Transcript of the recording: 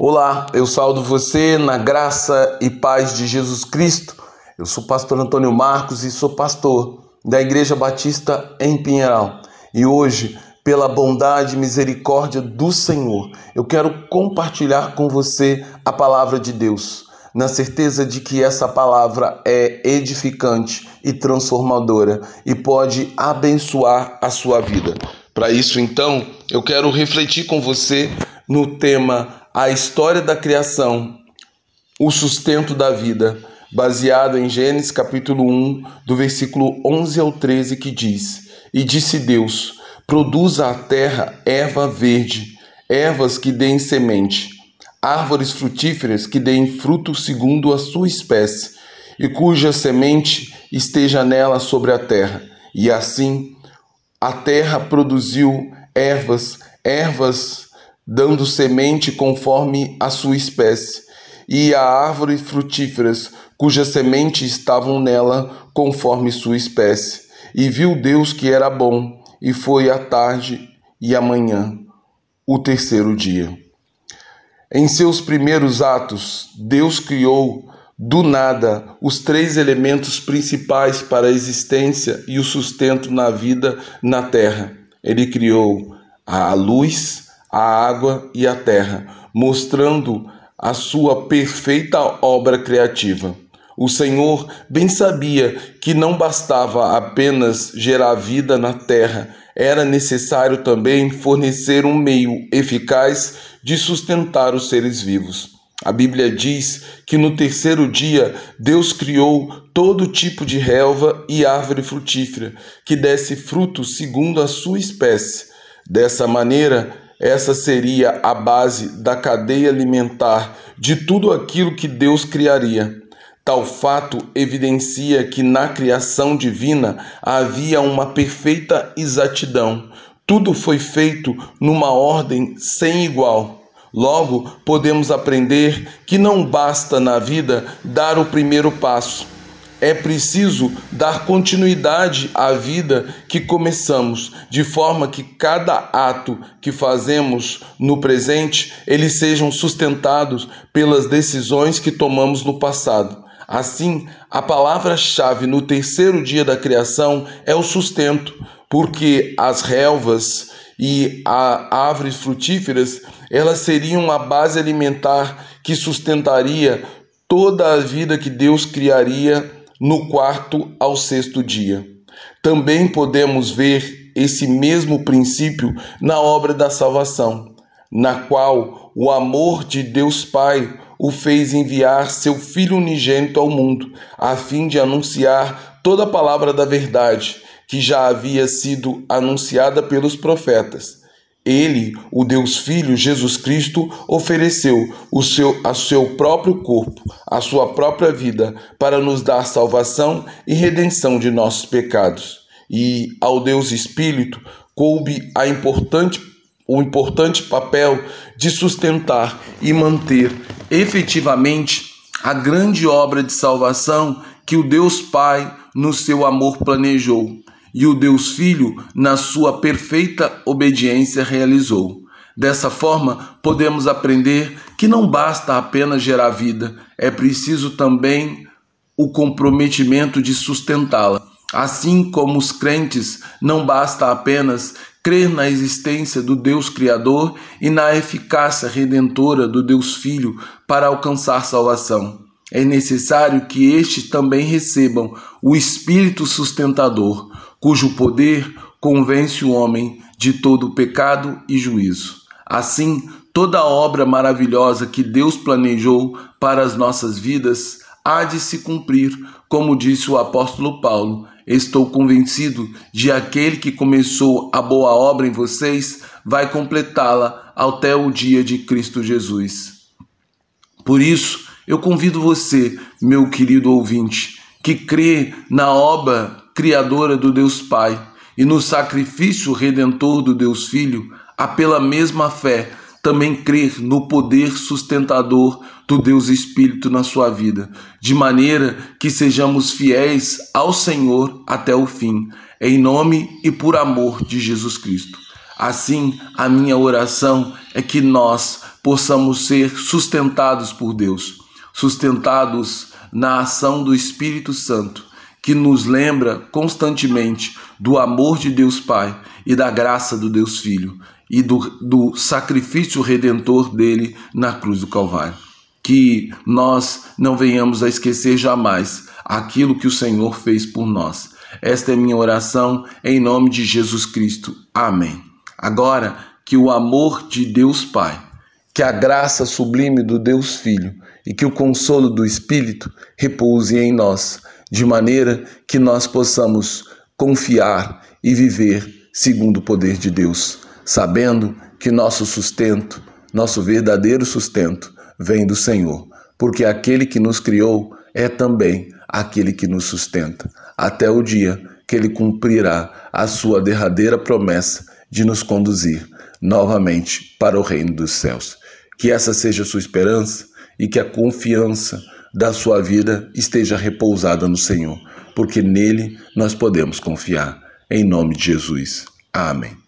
Olá, eu saldo você na graça e paz de Jesus Cristo. Eu sou pastor Antônio Marcos e sou pastor da Igreja Batista em Pinheiral. E hoje, pela bondade e misericórdia do Senhor, eu quero compartilhar com você a palavra de Deus, na certeza de que essa palavra é edificante e transformadora e pode abençoar a sua vida. Para isso, então, eu quero refletir com você no tema a história da criação, o sustento da vida, baseado em Gênesis capítulo 1, do versículo 11 ao 13, que diz: E disse Deus: Produza a terra erva verde, ervas que deem semente, árvores frutíferas que deem fruto segundo a sua espécie, e cuja semente esteja nela sobre a terra. E assim a terra produziu ervas, ervas dando semente conforme a sua espécie, e a árvores frutíferas, cujas sementes estavam nela conforme sua espécie. E viu Deus que era bom, e foi a tarde e a manhã, o terceiro dia. Em seus primeiros atos, Deus criou do nada os três elementos principais para a existência e o sustento na vida na terra. Ele criou a luz, a água e a terra, mostrando a sua perfeita obra criativa. O Senhor bem sabia que não bastava apenas gerar vida na terra, era necessário também fornecer um meio eficaz de sustentar os seres vivos. A Bíblia diz que no terceiro dia Deus criou todo tipo de relva e árvore frutífera que desse fruto segundo a sua espécie. Dessa maneira, essa seria a base da cadeia alimentar de tudo aquilo que Deus criaria. Tal fato evidencia que na criação divina havia uma perfeita exatidão. Tudo foi feito numa ordem sem igual. Logo, podemos aprender que não basta na vida dar o primeiro passo é preciso dar continuidade à vida que começamos, de forma que cada ato que fazemos no presente, eles sejam sustentados pelas decisões que tomamos no passado. Assim, a palavra-chave no terceiro dia da criação é o sustento, porque as relvas e as árvores frutíferas, elas seriam a base alimentar que sustentaria toda a vida que Deus criaria no quarto ao sexto dia. Também podemos ver esse mesmo princípio na obra da salvação, na qual o amor de Deus Pai o fez enviar seu Filho unigênito ao mundo, a fim de anunciar toda a palavra da verdade que já havia sido anunciada pelos profetas ele, o Deus Filho Jesus Cristo, ofereceu o seu, a seu próprio corpo, a sua própria vida, para nos dar salvação e redenção de nossos pecados. E ao Deus Espírito coube a importante, o importante papel de sustentar e manter efetivamente a grande obra de salvação que o Deus Pai, no seu amor, planejou e o Deus Filho, na sua perfeita obediência, realizou. Dessa forma, podemos aprender que não basta apenas gerar vida, é preciso também o comprometimento de sustentá-la. Assim como os crentes, não basta apenas crer na existência do Deus Criador e na eficácia redentora do Deus Filho para alcançar salvação. É necessário que estes também recebam o Espírito sustentador, cujo poder convence o homem de todo pecado e juízo. Assim, toda obra maravilhosa que Deus planejou para as nossas vidas há de se cumprir, como disse o apóstolo Paulo. Estou convencido de aquele que começou a boa obra em vocês vai completá-la até o dia de Cristo Jesus. Por isso, eu convido você, meu querido ouvinte, que crê na obra criadora do Deus Pai, e no sacrifício redentor do Deus Filho, a pela mesma fé também crer no poder sustentador do Deus Espírito na sua vida, de maneira que sejamos fiéis ao Senhor até o fim, em nome e por amor de Jesus Cristo. Assim, a minha oração é que nós possamos ser sustentados por Deus, sustentados na ação do Espírito Santo, que nos lembra constantemente do amor de Deus Pai e da graça do Deus Filho e do, do sacrifício redentor dele na cruz do Calvário. Que nós não venhamos a esquecer jamais aquilo que o Senhor fez por nós. Esta é minha oração em nome de Jesus Cristo. Amém. Agora, que o amor de Deus Pai, que a graça sublime do Deus Filho e que o consolo do Espírito repouse em nós, de maneira que nós possamos confiar e viver segundo o poder de Deus, sabendo que nosso sustento, nosso verdadeiro sustento, vem do Senhor, porque aquele que nos criou é também aquele que nos sustenta, até o dia que ele cumprirá a sua derradeira promessa de nos conduzir novamente para o reino dos céus. Que essa seja a sua esperança e que a confiança da sua vida esteja repousada no Senhor, porque nele nós podemos confiar. Em nome de Jesus. Amém.